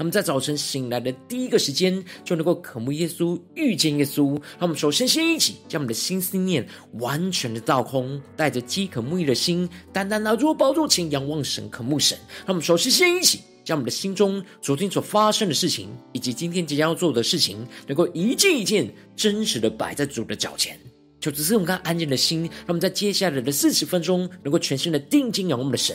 那么在早晨醒来的第一个时间，就能够渴慕耶稣、遇见耶稣。让我们首先先一起将我们的心思念完全的倒空，带着饥渴慕义的心，单单拿住宝座前仰望神、渴慕神。让我们首先先一起将我们的心中昨天所发生的事情，以及今天即将要做的事情，能够一件一件真实的摆在主的脚前。就只是用看安静的心，让我们在接下来的四十分钟，能够全心的定睛仰望我们的神。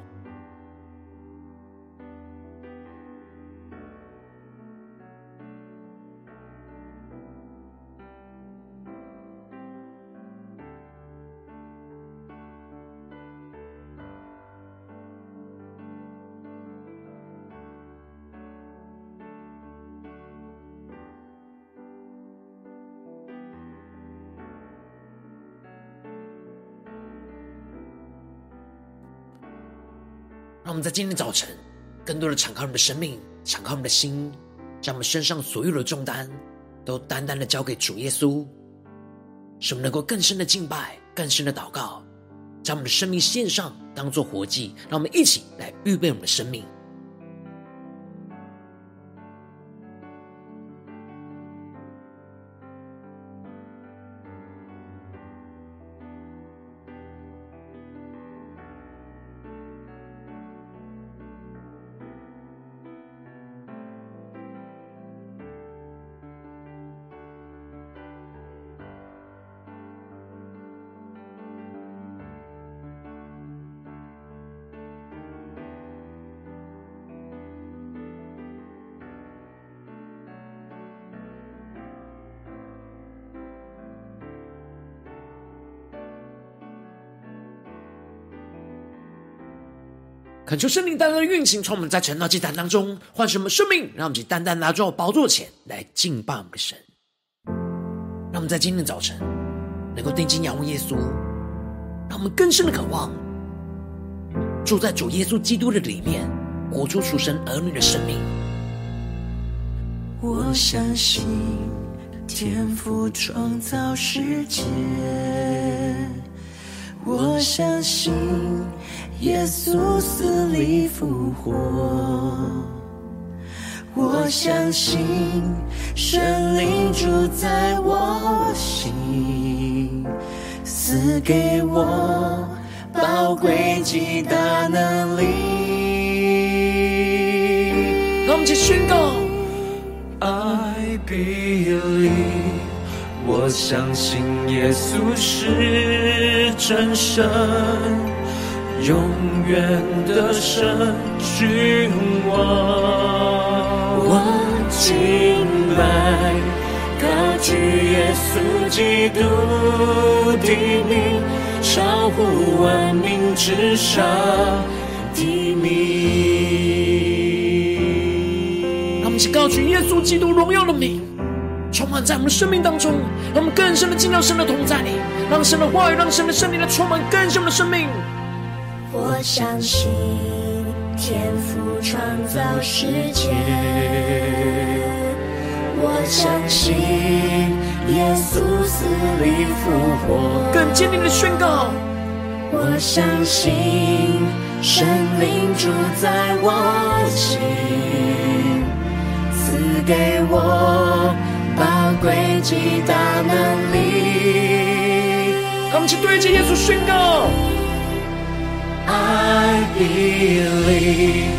让我们在今天早晨，更多的敞开我们的生命，敞开我们的心，将我们身上所有的重担，都单单的交给主耶稣，使我们能够更深的敬拜，更深的祷告，将我们的生命献上，当做活祭。让我们一起来预备我们的生命。恳求圣灵单单的运行，从我们在晨祷祭坛当中唤醒我们生命，让我们去单单拿到宝座前来敬拜我们的神。让我们在今天早晨能够定睛仰望耶稣，让我们更深的渴望住在主耶稣基督的里面，活出属神儿女的生命。我相信天父创造世界，我相信。耶稣死里复活，我相信神灵住在我心，赐给我宝贵极大能力。让我们一起宣告：I believe，我相信耶稣是真神。永远的神君王，我敬拜。高举耶稣基督的名，超乎万名之上的名。让我们一起高举耶稣基督荣耀的名，满在我们的生命当中，让我们更深的进到神的同在里，让神的话语，让神的圣灵来充满更深的生命。我相信天赋创造世界，我相信耶稣死里复活，更坚定的宣告。我相信圣灵住在我心，赐给我宝贵极大能力。让我们去对着耶稣宣告。I believe，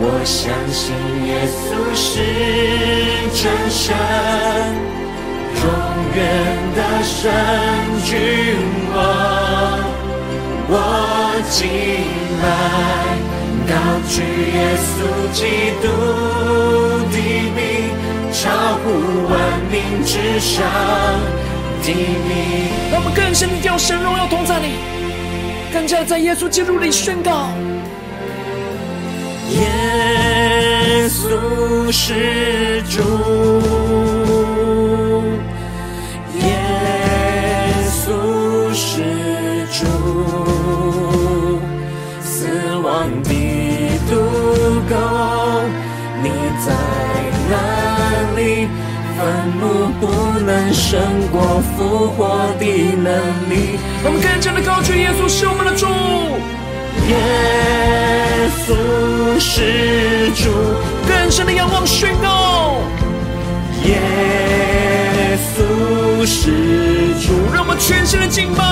我相信耶稣是真神，永远的神君王。我敬拜，高举耶稣基督的名，超乎万民之上的名。让我们更深的神荣耀同在你。在耶稣基督里宣告，耶稣是主，坟墓不能胜过复活的能力。我们更加的高举耶稣是我们的主。耶稣是主，更深的仰望宣告。耶稣是主，让我们全心的敬拜，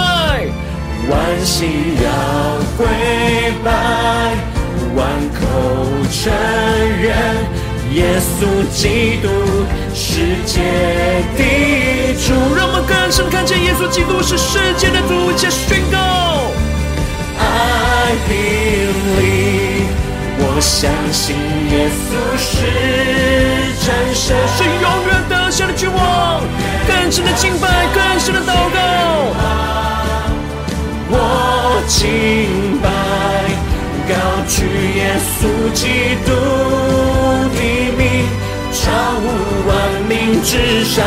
万心要跪拜，万口承认耶稣基督世界的主。让我们更深看见耶稣基督是世界的主，且宣告。I believe，我相信耶稣是战神，是永远得胜的君王。更深的敬拜，更深的祷告。我敬拜，高举耶稣基督的名，超乎万名之上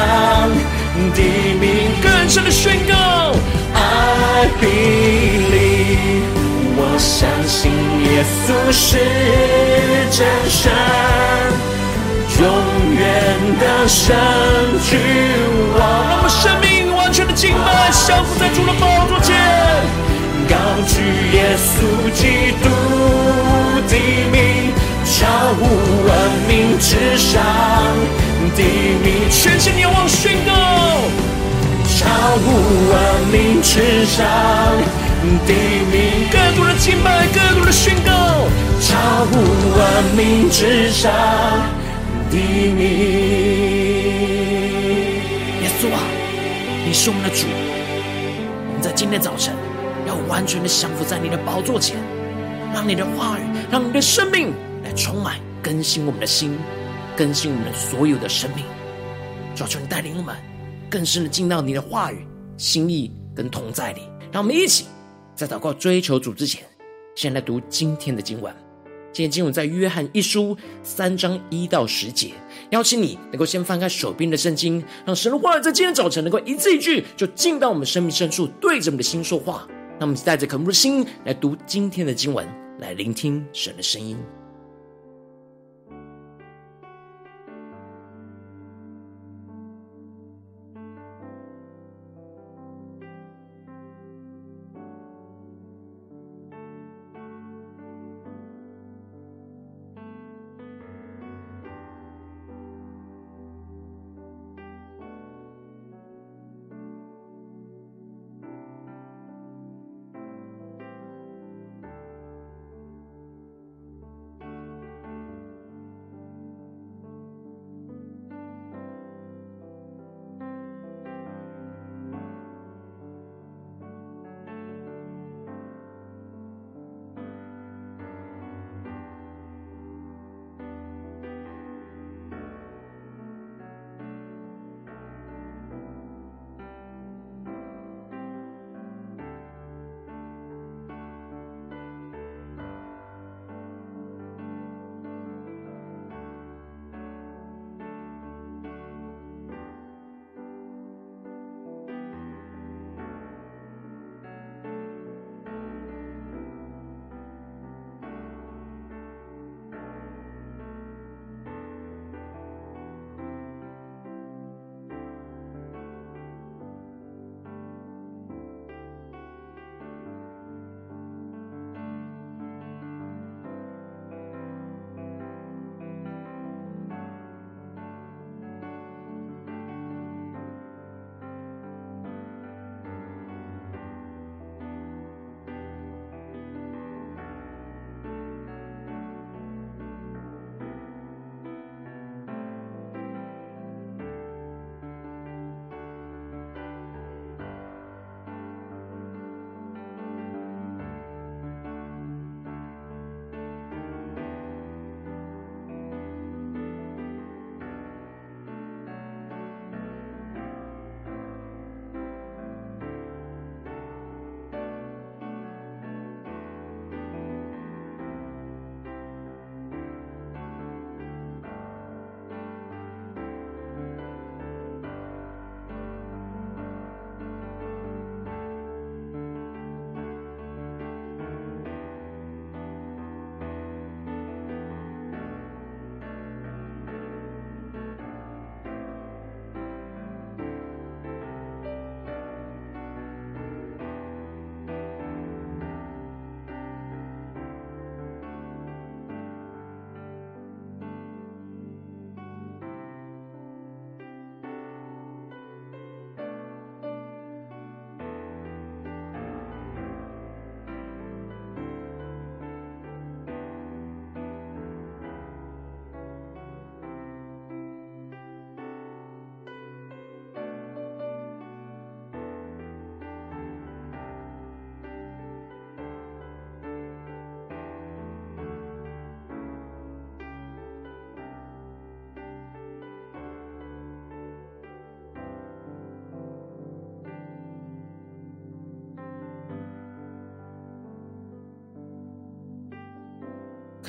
的名。更深的宣告，I believe。我相信耶稣是真神，永远的神君王。让我们生命完全的敬拜，降服在主的宝座前，高举耶稣基督的名，超乎万民之上的名，全心仰望宣告，超乎万民之上。的名，更多的敬拜，更多的宣告，超乎万名之上的名。耶稣啊，你是我们的主，我们在今天早晨完全的降服在你的宝座前，让你的话语，让你的生命来充满更新我们的心，更新我们的所有的生命。求求你带领我们更深的进到你的话语、心意跟同在里，让我们一起。在祷告追求主之前，先来读今天的经文。今天经文在约翰一书三章一到十节。邀请你能够先翻开手边的圣经，让神的话语在今天早晨能够一字一句就进到我们生命深处，对着我们的心说话。那我们带着渴慕的心来读今天的经文，来聆听神的声音。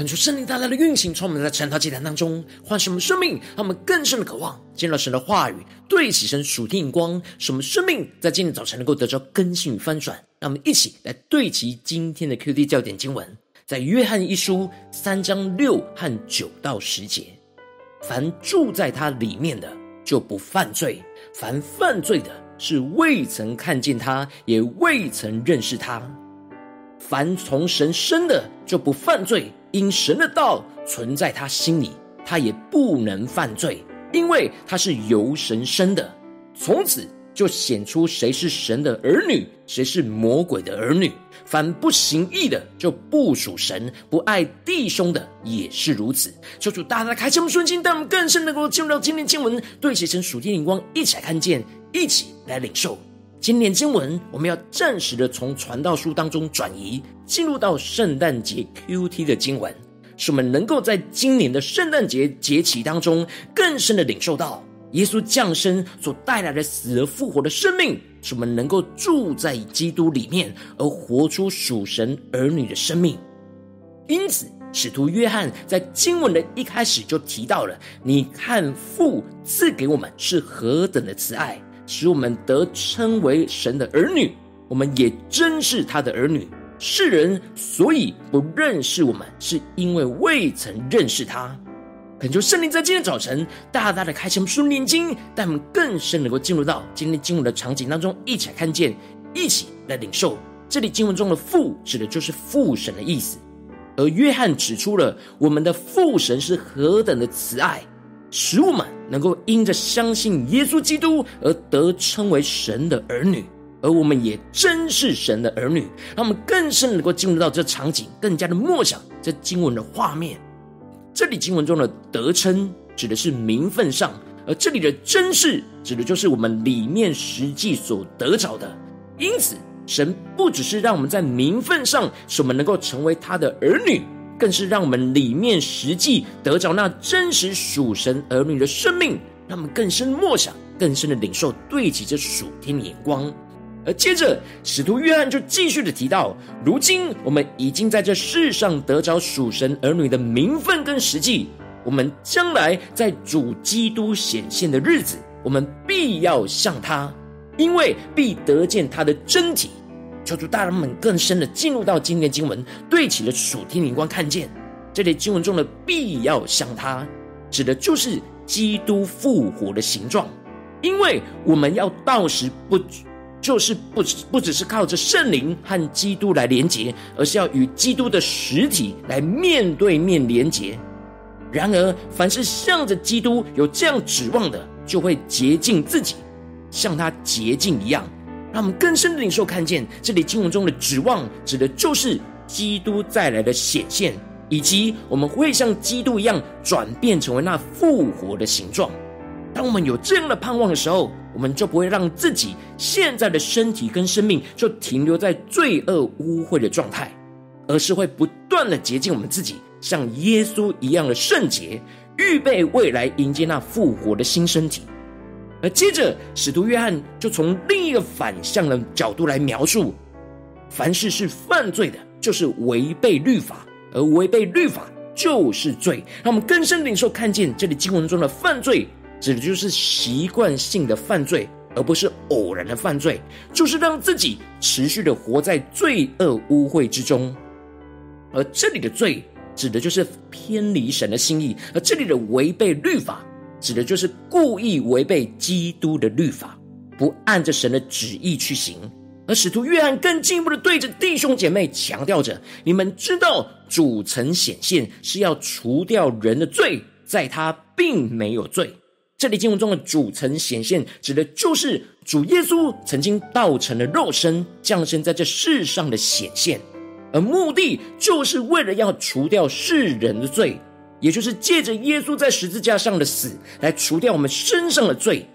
恳求圣灵大大的运行，充满在晨祷祭坛当中，唤醒我们生命，让我们更深的渴望见到神的话语，对齐神属天光，使我们生命在今天早晨能够得着更新与翻转。让我们一起来对齐今天的 QD 焦点经文，在约翰一书三章六和九到十节：凡住在他里面的，就不犯罪；凡犯罪的，是未曾看见他，也未曾认识他。凡从神生的，就不犯罪。因神的道存在他心里，他也不能犯罪，因为他是由神生的。从此就显出谁是神的儿女，谁是魔鬼的儿女。凡不行义的，就不属神；不爱弟兄的，也是如此。求主大大开启我们顺心，让我们更深能够进入到今天经文，对齐神属天灵光，一起来看见，一起来领受。今年经文，我们要暂时的从传道书当中转移，进入到圣诞节 QT 的经文，使我们能够在今年的圣诞节节期当中，更深的领受到耶稣降生所带来的死而复活的生命，使我们能够住在基督里面，而活出属神儿女的生命。因此，使徒约翰在经文的一开始就提到了：“你看父赐给我们是何等的慈爱。”使我们得称为神的儿女，我们也真是他的儿女。世人所以不认识我们，是因为未曾认识他。恳求圣灵在今天早晨大大的开启我们属灵经，带我们更深能够进入到今天经文的场景当中，一起来看见，一起来领受。这里经文中的父指的就是父神的意思，而约翰指出了我们的父神是何等的慈爱。使我们能够因着相信耶稣基督而得称为神的儿女，而我们也真是神的儿女，让我们更深能够进入到这场景，更加的默想这经文的画面。这里经文中的得称指的是名分上，而这里的真是指的就是我们里面实际所得着的。因此，神不只是让我们在名分上使我们能够成为他的儿女。更是让我们里面实际得着那真实属神儿女的生命，让我们更深默想、更深的领受，对齐这属天的眼光。而接着，使徒约翰就继续的提到：如今我们已经在这世上得着属神儿女的名分跟实际，我们将来在主基督显现的日子，我们必要像他，因为必得见他的真体。求主大人们更深的进入到今天的经文，对齐了属天灵光，看见这里经文中的必要像他，指的就是基督复活的形状。因为我们要到时不就是不不只是靠着圣灵和基督来连结，而是要与基督的实体来面对面连结。然而，凡是向着基督有这样指望的，就会洁净自己，像他洁净一样。让我们更深的领受看见，这里经文中的指望，指的就是基督再来的显现，以及我们会像基督一样转变成为那复活的形状。当我们有这样的盼望的时候，我们就不会让自己现在的身体跟生命就停留在罪恶污秽的状态，而是会不断的洁净我们自己，像耶稣一样的圣洁，预备未来迎接那复活的新身体。而接着，使徒约翰就从另一个反向的角度来描述：凡事是犯罪的，就是违背律法；而违背律法就是罪。让我们更深领受看见，这里经文中的犯罪，指的就是习惯性的犯罪，而不是偶然的犯罪，就是让自己持续的活在罪恶污秽之中。而这里的罪，指的就是偏离神的心意；而这里的违背律法。指的就是故意违背基督的律法，不按着神的旨意去行。而使徒约翰更进一步的对着弟兄姐妹强调着：你们知道主曾显现是要除掉人的罪，在他并没有罪。这里经文中的主曾显现，指的就是主耶稣曾经道成了肉身，降生在这世上的显现，而目的就是为了要除掉世人的罪。也就是借着耶稣在十字架上的死，来除掉我们身上的罪，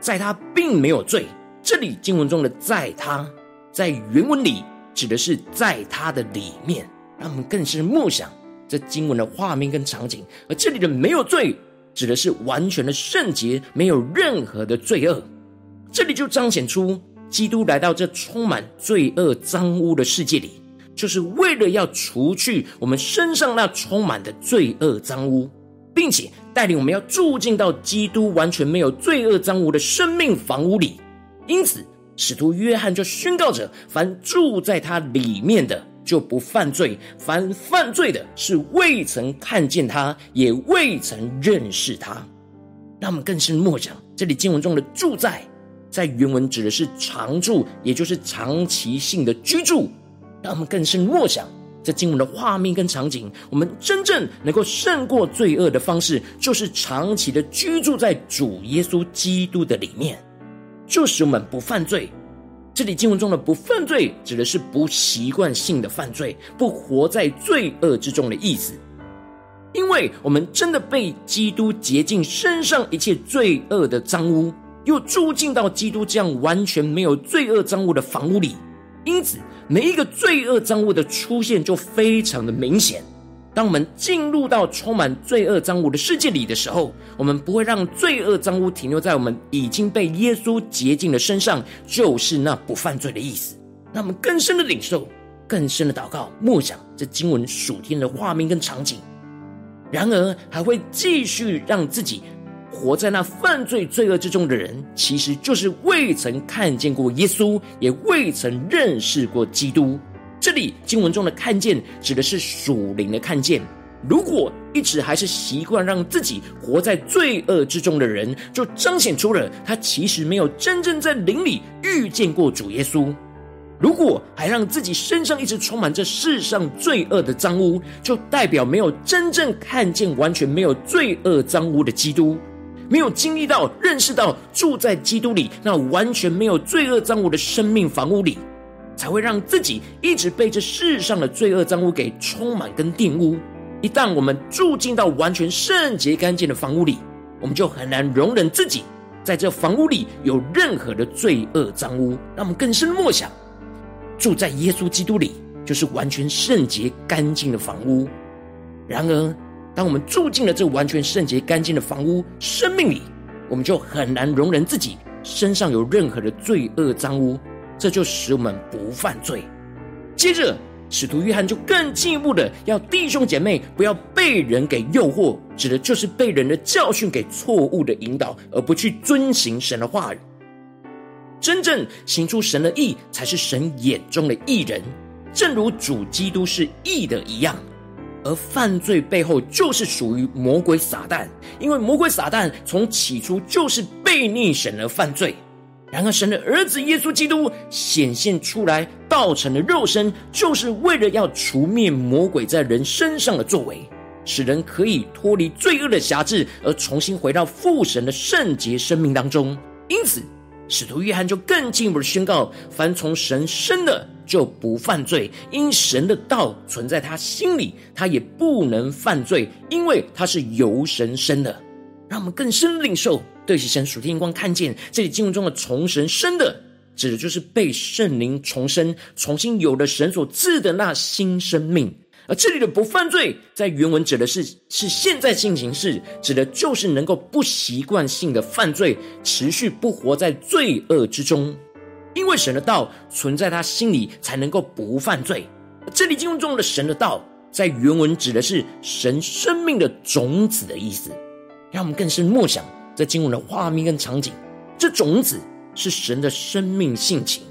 在他并没有罪。这里经文中的“在他”在原文里指的是在他的里面，让我们更是默想这经文的画面跟场景。而这里的“没有罪”指的是完全的圣洁，没有任何的罪恶。这里就彰显出基督来到这充满罪恶脏污的世界里，就是为了要除去我们身上那充满的罪恶脏污，并且带领我们要住进到基督完全没有罪恶脏污的生命房屋里。因此，使徒约翰就宣告着：凡住在他里面的，就不犯罪；凡犯罪的，是未曾看见他，也未曾认识他。让我们更深默想，这里经文中的“住在”在原文指的是常住，也就是长期性的居住。让我们更深默想这经文的画面跟场景。我们真正能够胜过罪恶的方式，就是长期的居住在主耶稣基督的里面，就使我们不犯罪。这里经文中的“不犯罪”指的是不习惯性的犯罪，不活在罪恶之中的意思。因为我们真的被基督洁净身上一切罪恶的脏污。又住进到基督这样完全没有罪恶脏污的房屋里，因此每一个罪恶脏污的出现就非常的明显。当我们进入到充满罪恶脏污的世界里的时候，我们不会让罪恶脏污停留在我们已经被耶稣洁净的身上，就是那不犯罪的意思。那我们更深的领受，更深的祷告，默想这经文属天的画面跟场景。然而，还会继续让自己。活在那犯罪罪恶之中的人，其实就是未曾看见过耶稣，也未曾认识过基督。这里经文中的“看见”指的是属灵的看见。如果一直还是习惯让自己活在罪恶之中的人，就彰显出了他其实没有真正在灵里遇见过主耶稣。如果还让自己身上一直充满着世上罪恶的脏污，就代表没有真正看见完全没有罪恶脏污的基督。没有经历到、认识到住在基督里那完全没有罪恶脏污的生命房屋里，才会让自己一直被这世上的罪恶脏污给充满跟玷污。一旦我们住进到完全圣洁干净的房屋里，我们就很难容忍自己在这房屋里有任何的罪恶脏污。让我们更深默想，住在耶稣基督里就是完全圣洁干净的房屋。然而，当我们住进了这完全圣洁干净的房屋生命里，我们就很难容忍自己身上有任何的罪恶脏污，这就使我们不犯罪。接着，使徒约翰就更进一步的要弟兄姐妹不要被人给诱惑，指的就是被人的教训给错误的引导，而不去遵行神的话语。真正行出神的义，才是神眼中的义人，正如主基督是义的一样。而犯罪背后就是属于魔鬼撒旦，因为魔鬼撒旦从起初就是被逆神而犯罪。然而神的儿子耶稣基督显现出来，道成了肉身，就是为了要除灭魔鬼在人身上的作为，使人可以脱离罪恶的辖制，而重新回到父神的圣洁生命当中。因此，使徒约翰就更进一步的宣告：凡从神生的，就不犯罪，因神的道存在他心里，他也不能犯罪，因为他是由神生的。让我们更深领受，对齐神属天光，看见这里经文中的从神生的，指的就是被圣灵重生，重新有了神所赐的那新生命。而这里的不犯罪，在原文指的是是现在进行式，指的就是能够不习惯性的犯罪，持续不活在罪恶之中。因为神的道存在他心里，才能够不犯罪。这里经文中的神的道，在原文指的是神生命的种子的意思。让我们更深默想这经文的画面跟场景。这种子是神的生命性情，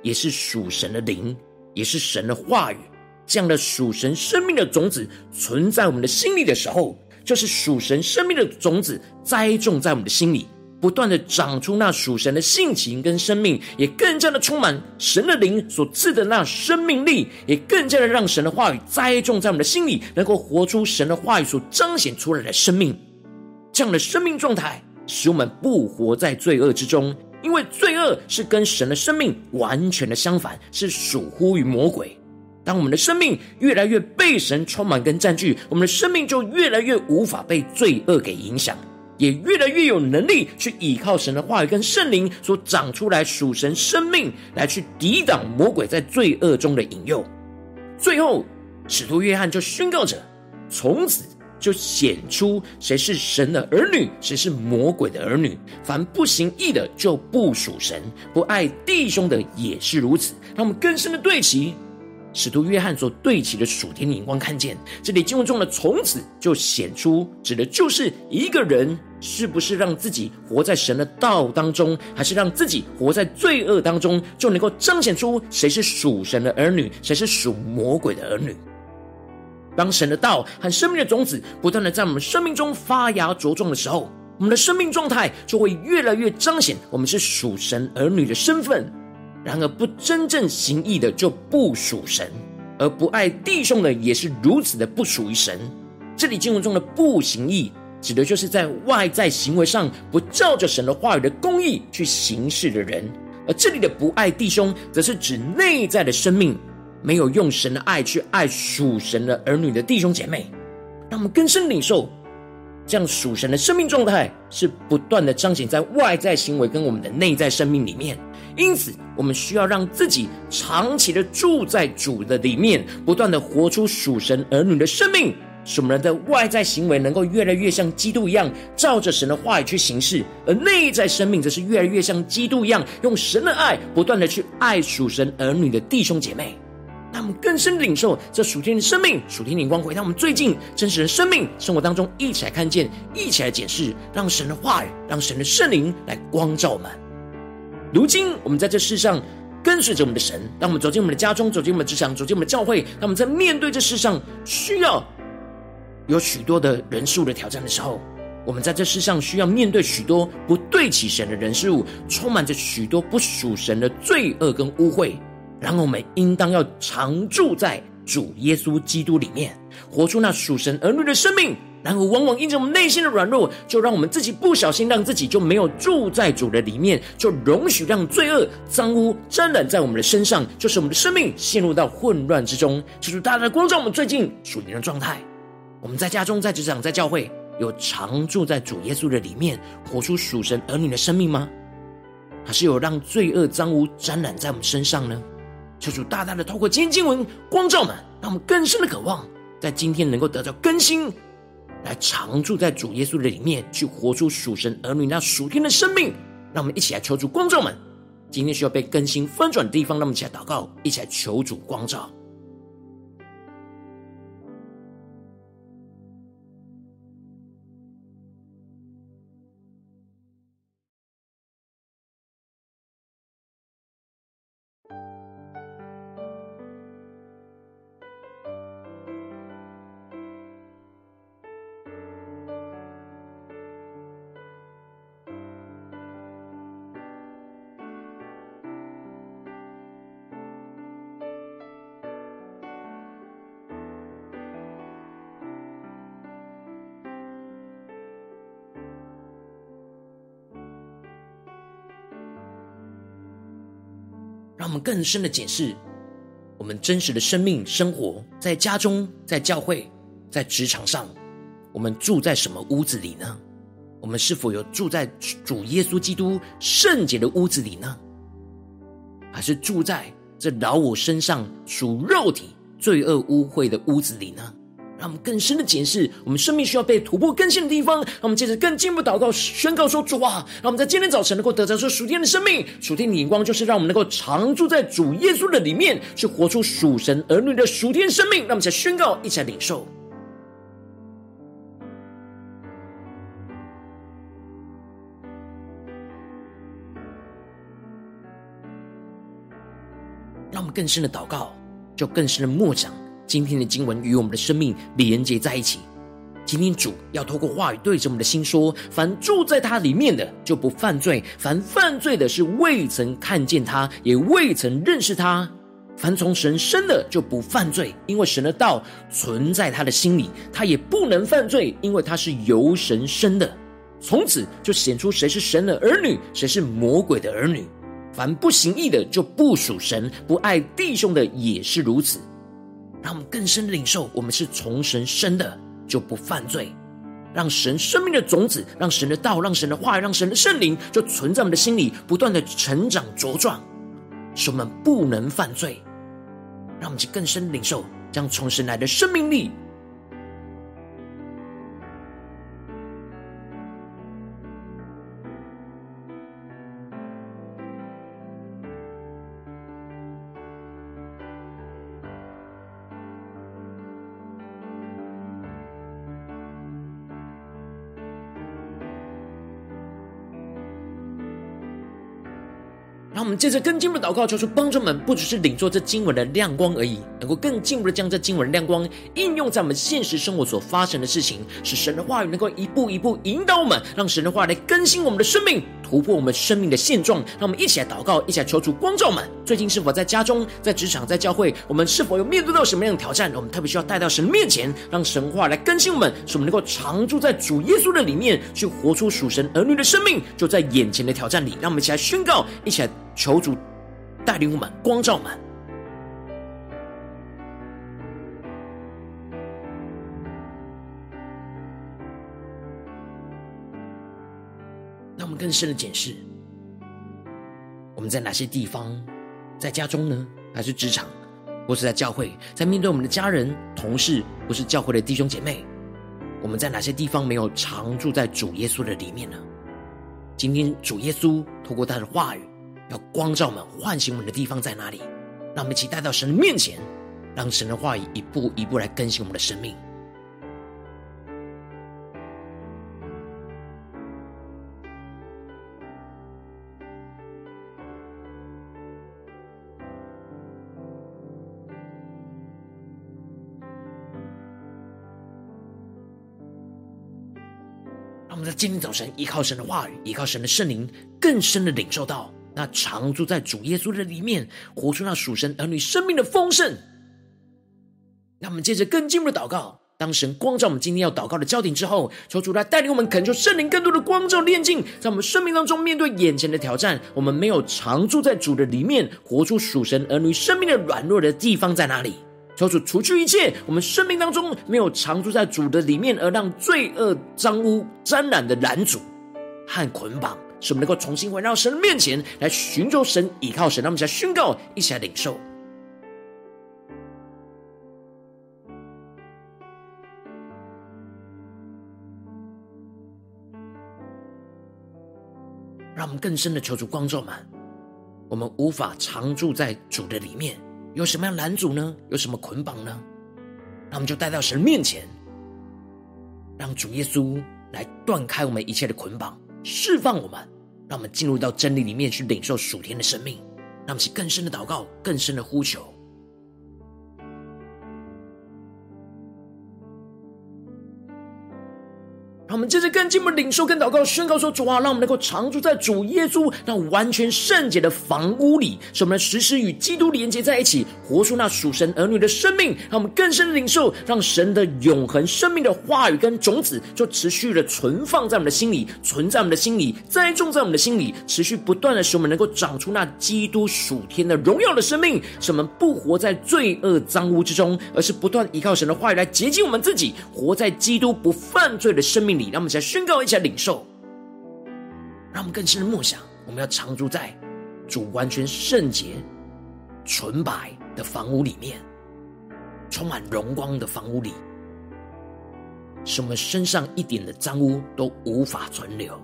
也是属神的灵，也是神的话语。这样的属神生命的种子存在我们的心里的时候，就是属神生命的种子栽种在我们的心里。不断的长出那属神的性情跟生命，也更加的充满神的灵所赐的那生命力，也更加的让神的话语栽种在我们的心里，能够活出神的话语所彰显出来的生命。这样的生命状态，使我们不活在罪恶之中，因为罪恶是跟神的生命完全的相反，是属乎于魔鬼。当我们的生命越来越被神充满跟占据，我们的生命就越来越无法被罪恶给影响。也越来越有能力去依靠神的话语跟圣灵所长出来属神生命，来去抵挡魔鬼在罪恶中的引诱。最后，使徒约翰就宣告着：从此就显出谁是神的儿女，谁是魔鬼的儿女。凡不行义的，就不属神；不爱弟兄的，也是如此。让我们更深的对齐使徒约翰所对齐的属天的眼光看见，这里经文中的从此就显出，指的就是一个人是不是让自己活在神的道当中，还是让自己活在罪恶当中，就能够彰显出谁是属神的儿女，谁是属魔鬼的儿女。当神的道和生命的种子不断的在我们生命中发芽茁壮的时候，我们的生命状态就会越来越彰显我们是属神儿女的身份。然而，不真正行义的就不属神，而不爱弟兄的也是如此的不属于神。这里经文中的不行义，指的就是在外在行为上不照着神的话语的公义去行事的人；而这里的不爱弟兄，则是指内在的生命没有用神的爱去爱属神的儿女的弟兄姐妹。让我们更深领受，这样属神的生命状态是不断的彰显在外在行为跟我们的内在生命里面。因此，我们需要让自己长期的住在主的里面，不断的活出属神儿女的生命，使我们的外在行为能够越来越像基督一样，照着神的话语去行事；而内在生命则是越来越像基督一样，用神的爱不断的去爱属神儿女的弟兄姐妹。让我们更深的领受这属天的生命、属天的光辉，让我们最近真实的生命生活当中一起来看见，一起来解释，让神的话语，让神的圣灵来光照我们。如今，我们在这世上跟随着我们的神，当我们走进我们的家中，走进我们的职场，走进我们的教会，当我们在面对这世上需要有许多的人事物的挑战的时候，我们在这世上需要面对许多不对起神的人事物，充满着许多不属神的罪恶跟污秽。然后，我们应当要常住在主耶稣基督里面，活出那属神儿女的生命。然而，往往因着我们内心的软弱，就让我们自己不小心，让自己就没有住在主的里面，就容许让罪恶、脏污沾染在我们的身上，就使我们的生命陷入到混乱之中。求主大大的光照我们最近属灵的状态。我们在家中、在职场、在教会，有常住在主耶稣的里面，活出属神儿女的生命吗？还是有让罪恶、脏污沾染在我们身上呢？求主大大的透过今天经文光照们，让我们更深的渴望，在今天能够得到更新。来常住在主耶稣的里面，去活出属神儿女那属天的生命。让我们一起来求主光照们，今天需要被更新翻转的地方，让我们一起来祷告，一起来求主光照。更深的解释我们真实的生命生活，在家中、在教会、在职场上，我们住在什么屋子里呢？我们是否有住在主耶稣基督圣洁的屋子里呢？还是住在这老我身上属肉体罪恶污秽的屋子里呢？让我们更深的检视我们生命需要被突破更新的地方。让我们接着更进一步祷告，宣告说：“主啊，让我们在今天早晨能够得着这属天的生命。属天的眼光就是让我们能够常住在主耶稣的里面，去活出属神儿女的属天生命。让我们在宣告，一起来领受。让我们更深的祷告，就更深的默想。”今天的经文与我们的生命连接在一起。今天主要透过话语对着我们的心说：凡住在他里面的，就不犯罪；凡犯罪的，是未曾看见他，也未曾认识他。凡从神生的，就不犯罪，因为神的道存在他的心里，他也不能犯罪，因为他是由神生的。从此就显出谁是神的儿女，谁是魔鬼的儿女。凡不行义的，就不属神；不爱弟兄的，也是如此。让我们更深的领受，我们是从神生的，就不犯罪。让神生命的种子，让神的道，让神的话，让神的圣灵，就存在我们的心里，不断的成长茁壮，使我们不能犯罪。让我们去更深领受，将从神来的生命力。让我们借着更进一步的祷告，求出帮助我们，不只是领受这经文的亮光而已，能够更进一步的将这经文的亮光应用在我们现实生活所发生的事情，使神的话语能够一步一步引导我们，让神的话来更新我们的生命，突破我们生命的现状。让我们一起来祷告，一起来求主光照们。最近是否在家中、在职场、在教会，我们是否有面对到什么样的挑战？我们特别需要带到神面前，让神话来更新我们，使我们能够常住在主耶稣的里面，去活出属神儿女的生命。就在眼前的挑战里，让我们一起来宣告，一起来。求主带领我们，光照们，更深的检视我们在哪些地方，在家中呢？还是职场，或是在教会，在面对我们的家人、同事，或是教会的弟兄姐妹，我们在哪些地方没有常住在主耶稣的里面呢？今天主耶稣透过他的话语。要光照我们、唤醒我们的地方在哪里？让我们一起带到神的面前，让神的话语一步一步来更新我们的生命。让我们在今天早晨依靠神的话语，依靠神的圣灵，更深的领受到。那常住在主耶稣的里面，活出那属神儿女生命的丰盛。那我们接着更进一步的祷告，当神光照我们今天要祷告的焦点之后，求主来带领我们，恳求圣灵更多的光照炼净，在我们生命当中面对眼前的挑战，我们没有常住在主的里面，活出属神儿女生命的软弱的地方在哪里？求主除去一切我们生命当中没有常住在主的里面，而让罪恶脏污沾染的拦阻和捆绑。使我们能够重新回到神的面前来寻求神、倚靠神，让我们一起来宣告，一起来领受。让我们更深的求主光照们，我们无法常住在主的里面，有什么样拦阻呢？有什么捆绑呢？那我们就带到神面前，让主耶稣来断开我们一切的捆绑，释放我们。让我们进入到真理里面去领受属天的生命，让我们去更深的祷告，更深的呼求。我们接着更进一步领受、跟祷告、宣告说：主啊，让我们能够常住在主耶稣那完全圣洁的房屋里，使我们时时与基督连接在一起，活出那属神儿女的生命。让我们更深的领受，让神的永恒生命的话语跟种子，就持续的存放在我们的心里，存在我们的心里，栽种在我们的心里，持续不断的使我们能够长出那基督属天的荣耀的生命，使我们不活在罪恶脏污之中，而是不断依靠神的话语来洁净我们自己，活在基督不犯罪的生命里。让我们一起来宣告，一起来领受，让我们更深的梦想。我们要常住在主完全圣洁、纯白的房屋里面，充满荣光的房屋里，使我们身上一点的脏污都无法存留。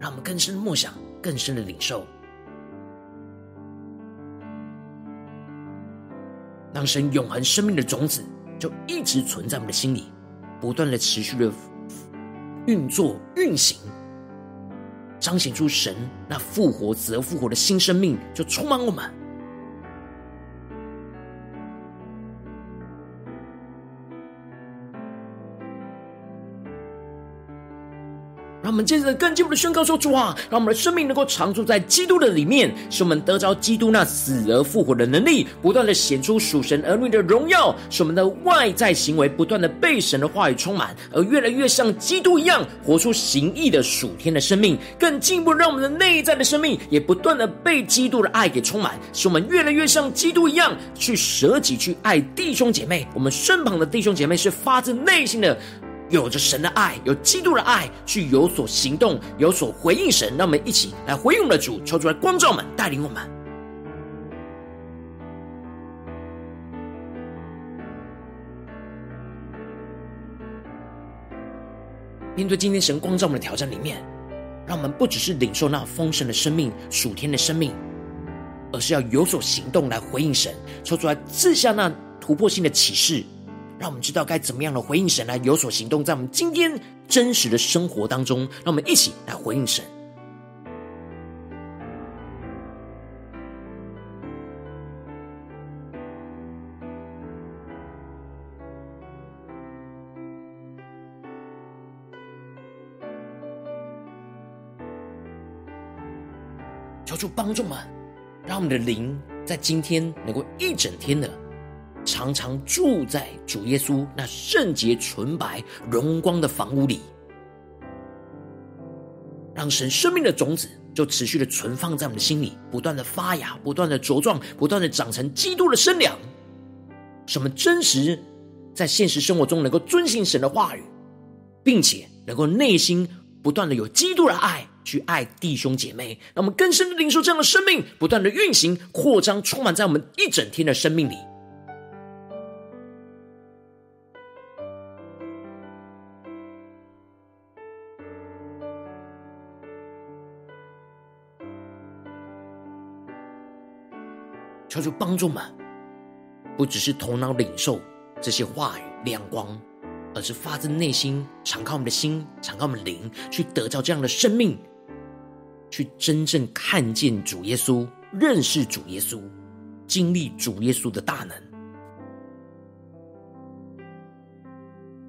让我们更深的默想，更深的领受，让神永恒生命的种子就一直存在我们的心里，不断的持续的。运作、运行，彰显出神那复活、则复活的新生命，就充满我们。让我们接着更进一步的宣告说：“主啊，让我们的生命能够常住在基督的里面，使我们得着基督那死而复活的能力，不断的显出属神儿女的荣耀，使我们的外在行为不断的被神的话语充满，而越来越像基督一样，活出行义的属天的生命。更进一步，让我们的内在的生命也不断的被基督的爱给充满，使我们越来越像基督一样，去舍己去爱弟兄姐妹。我们身旁的弟兄姐妹是发自内心的。”有着神的爱，有基督的爱，去有所行动，有所回应神。让我们一起来回应我们的主，求主来光照我们，带领我们。面对今天神光照我们的挑战里面，让我们不只是领受那丰盛的生命、属天的生命，而是要有所行动来回应神，求出来赐下那突破性的启示。让我们知道该怎么样的回应神来有所行动，在我们今天真实的生活当中，让我们一起来回应神。求助帮助们，让我们的灵在今天能够一整天的。常常住在主耶稣那圣洁、纯白、荣光的房屋里，让神生命的种子就持续的存放在我们的心里，不断的发芽，不断的茁壮，不断的长成基督的身量，使我们真实在现实生活中能够遵行神的话语，并且能够内心不断的有基督的爱。去爱弟兄姐妹，让我们更深的领受这样的生命，不断的运行、扩张，充满在我们一整天的生命里。就帮助们，不只是头脑领受这些话语亮光，而是发自内心，敞开我们的心，敞开我们灵，去得到这样的生命。去真正看见主耶稣，认识主耶稣，经历主耶稣的大能。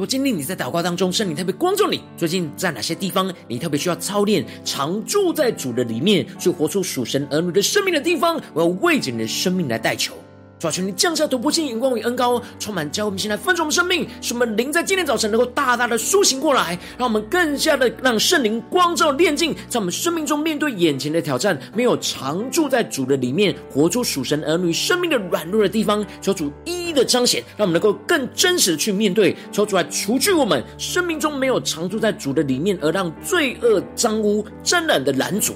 我经历你在祷告当中，圣灵特别光照你。最近在哪些地方，你特别需要操练，常住在主的里面，去活出属神儿女的生命的地方？我要为着你的生命来代求。主啊，求你降下突破性眼光与恩膏，充满教会，我们现在分盛我们生命，使我们灵在今天早晨能够大大的苏醒过来，让我们更加的让圣灵光照炼净，在我们生命中面对眼前的挑战，没有常住在主的里面，活出属神儿女生命的软弱的地方，求主一一的彰显，让我们能够更真实的去面对，求主来除去我们生命中没有常住在主的里面，而让罪恶脏污沾染的拦阻。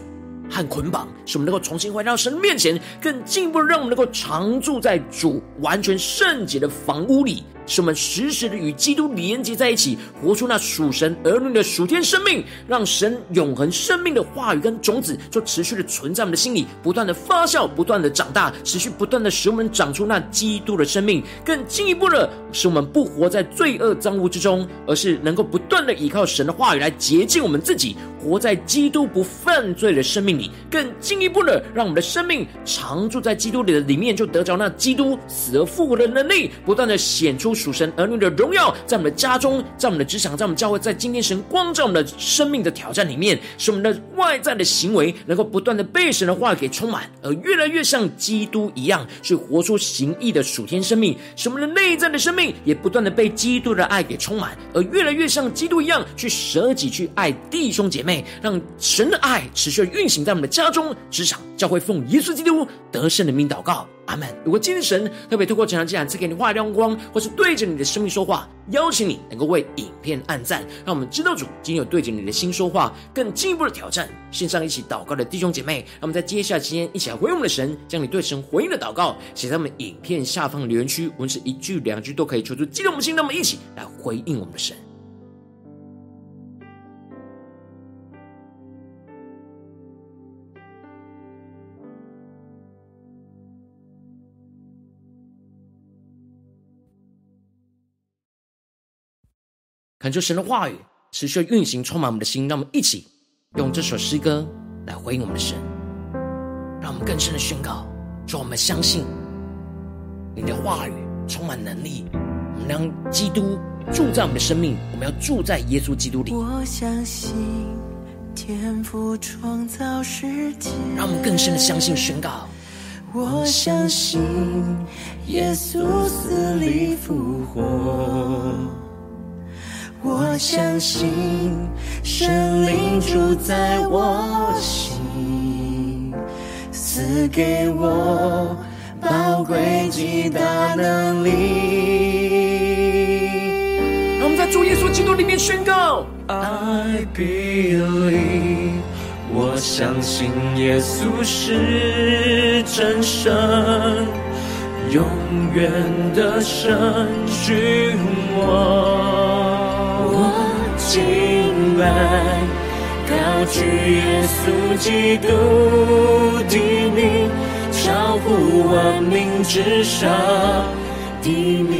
和捆绑，使我们能够重新回到神面前，更进一步让我们能够常住在主完全圣洁的房屋里。使我们时时的与基督连接在一起，活出那属神儿女的属天生命，让神永恒生命的话语跟种子就持续的存在我们的心里，不断的发酵，不断的长大，持续不断的使我们长出那基督的生命，更进一步的使我们不活在罪恶脏污之中，而是能够不断的依靠神的话语来洁净我们自己，活在基督不犯罪的生命里，更进一步的让我们的生命常住在基督里的里面，就得着那基督死而复活的能力，不断的显出。属神儿女的荣耀，在我们的家中，在我们的职场，在我们教会，在今天神光照我们的生命的挑战里面，使我们的外在的行为能够不断的被神的话给充满，而越来越像基督一样，去活出行义的属天生命。使我们的内在的生命也不断的被基督的爱给充满，而越来越像基督一样，去舍己去爱弟兄姐妹，让神的爱持续运行在我们的家中、职场、教会，奉耶稣基督得胜的名祷告。阿门。如果今天神特别透过这场祭坛赐给你话语亮光，或是对着你的生命说话，邀请你能够为影片按赞，让我们知道主今天有对着你的心说话，更进一步的挑战。线上一起祷告的弟兄姐妹，让我们在接下来期间一起来回应我们的神，将你对神回应的祷告写在我们影片下方的留言区，文字一句两句都可以，求出激动我们心，让我们一起来回应我们的神。恳求神的话语持续运行，充满我们的心。让我们一起用这首诗歌来回应我们的神，让我们更深的宣告：说我们相信你的话语充满能力。我们让基督住在我们的生命，我们要住在耶稣基督里。我相信天赋创造世界，让我们更深的相信宣告。我相信耶稣死里复活，我相信神灵住在我心，赐给我宝贵极大能力。让我们在主耶稣基督里面宣告：I believe。我相信耶稣是真神，永远的神君王。我敬拜，高举耶稣基督的名，超乎万名之上的名。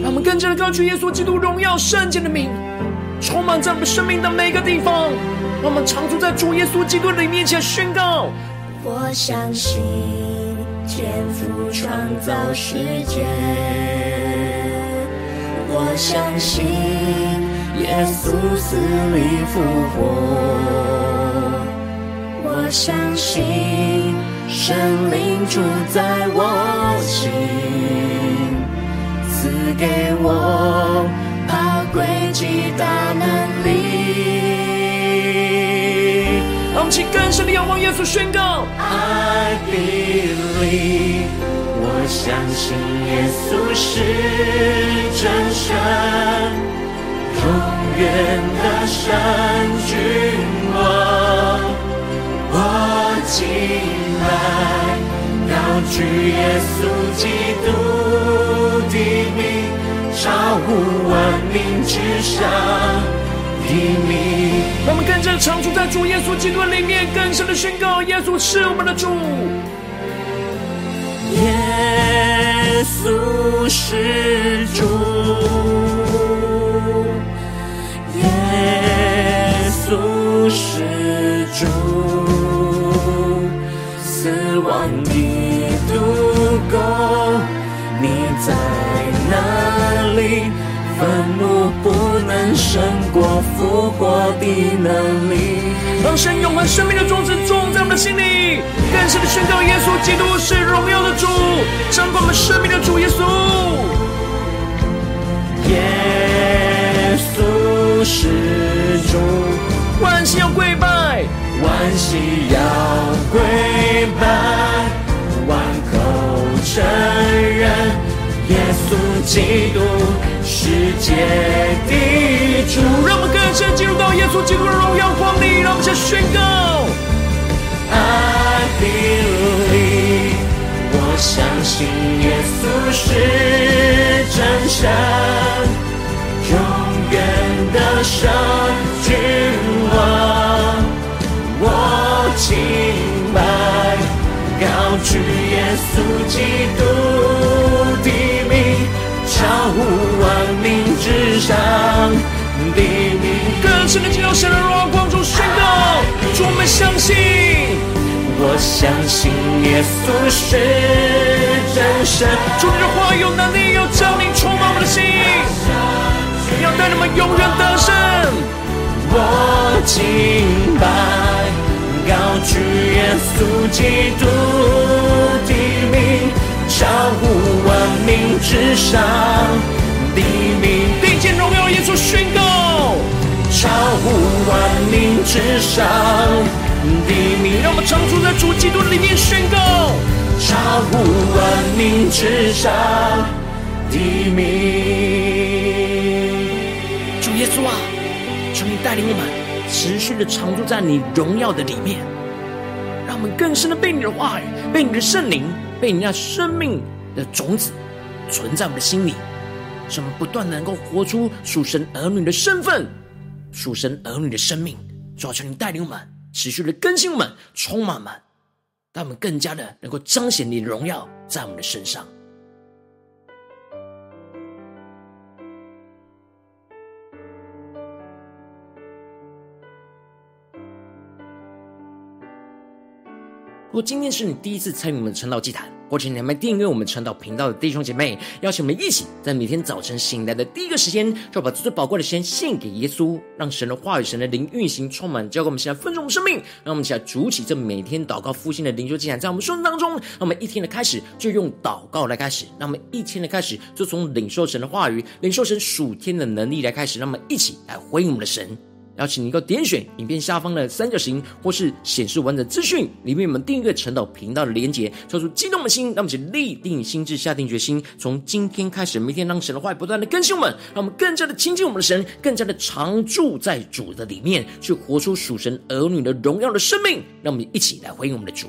让我们更加的高举耶稣基督荣耀圣洁的名。充满在我们生命的每个地方，让我们常住在主耶稣基督的面前宣告。我相信天赋创造世界，我相信耶稣死里复活，我相信圣灵住在我心，赐给我。宝贵极大能力，让我们请更深的仰望耶稣宣告：I believe，我相信耶稣是真神，永远的神君王。我敬拜，高举耶稣基督的名。超乎万名之上，我们跟着常住在主耶稣基督里面，更深的宣告：耶稣是我们的主，耶稣是主，耶稣是主，死亡的毒钩，你在。哪里？坟墓不能胜过复活的能力。让神永恒生命的种子种在我们的心里，更深的宣告：耶稣基督是荣耀的主，掌管我们生命的主耶稣。耶稣是主，万心要跪拜，万心要跪拜，万口承认。耶稣基督世界的主，让我们更深进入到耶稣基督的荣耀光里，让我们先宣告：I believe，我相信耶稣是真神，永远的神君王。我敬拜，高举耶稣基督的名。超乎上的名，更深的进入神的荣光中宣告。主，我们相信，我相信耶稣是真神。主，你的话有能力，有将领充满我们的心，要带你们永远得胜。我敬拜，高举耶稣基督的名。超乎万民之上，荣耀耶稣宣告。超乎万民之上的名，让我们常住在主基督里面宣告。超乎万民之上的名，主耶稣啊，求你带领我们持续的常住在你荣耀的里面，让我们更深的被你的话语，被你的圣灵。被你那生命的种子存在我们的心里，使我们不断能够活出属神儿女的身份，属神儿女的生命。主啊，求你带领我们，持续的更新我们，充满我们，让我们更加的能够彰显你的荣耀在我们的身上。如果今天是你第一次参与我们晨祷祭坛，或者你还没订阅我们晨祷频道的弟兄姐妹，邀请我们一起在每天早晨醒来的第一个时间，就把最宝贵的时间献给耶稣，让神的话语、神的灵运行充满，交给我们现在丰盛的生命。让我们一起来主起这每天祷告复兴的灵修祭坛，在我们生命当中，让我们一天的开始就用祷告来开始，让我们一天的开始就从领受神的话语、领受神属天的能力来开始，让我们一起来回应我们的神。邀请你够点选影片下方的三角形，或是显示完整资讯里面，我们订阅陈导频道的连接，抽出激动的心，让我们一起立定心智，下定决心，从今天开始，每天让神的话语不断的更新我们，让我们更加的亲近我们的神，更加的常住在主的里面，去活出属神儿女的荣耀的生命。让我们一起来回应我们的主。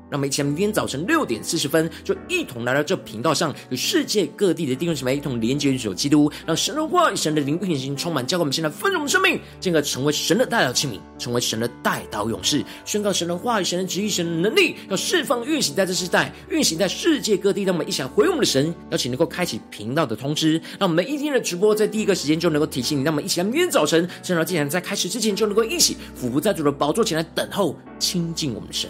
让我们一起，明天早晨六点四十分，就一同来到这频道上，与世界各地的弟兄姐妹一同连接、与基督，让神的话语、神的灵运行充满，教给我们现在丰盛的生命，进而成为神的代表器皿，成为神的代祷勇士，宣告神的话语、神的旨意、神的能力，要释放、运行在这世代，运行在世界各地。让我们一起来回应我们的神，邀请能够开启频道的通知，让我们每一天的直播在第一个时间就能够提醒你。让我们一起来，明天早晨晨祷祭坛在开始之前，就能够一起俯伏在主的宝座前来等候亲近我们的神。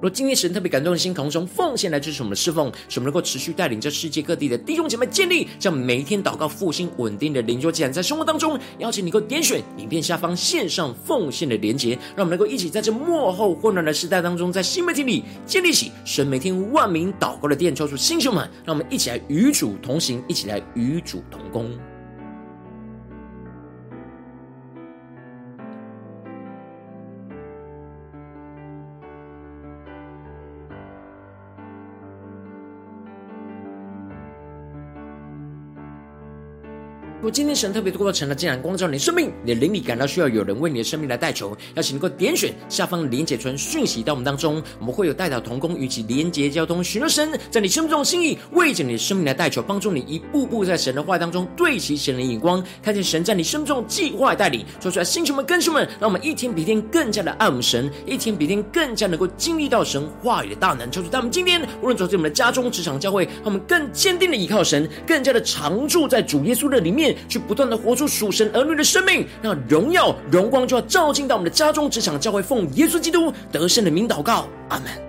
若今天神特别感动的心，同时奉献来支持我们的侍奉，使我们能够持续带领这世界各地的弟兄姐妹建立这样每一天祷告复兴稳定的灵修竟然，在生活当中，邀请你能够点选影片下方线上奉献的连结，让我们能够一起在这幕后混乱的时代当中，在新媒体里建立起神每天万名祷告的殿，抽出弟兄们，让我们一起来与主同行，一起来与主同工。今天神特别透过晨祷祭坛光照你的生命，你的灵里感到需要有人为你的生命来代求，邀请你能够点选下方连结传讯息到我们当中，我们会有代表同工与其连结交通，寻求神在你生命中的心意，为着你的生命来代求，帮助你一步步在神的话当中对齐神的眼光，看见神在你生命中计划带领，说出来，弟兄们、跟兄们，让我们一天比一天更加的爱我们神，一天比一天更加能够经历到神话语的大能，就是在我们今天无论走进我们的家中、职场、教会，让我们更坚定的依靠神，更加的常住在主耶稣的里面。去不断的活出属神儿女的生命，那荣耀荣光就要照进到我们的家中、职场、教会，奉耶稣基督得胜的名祷告，阿门。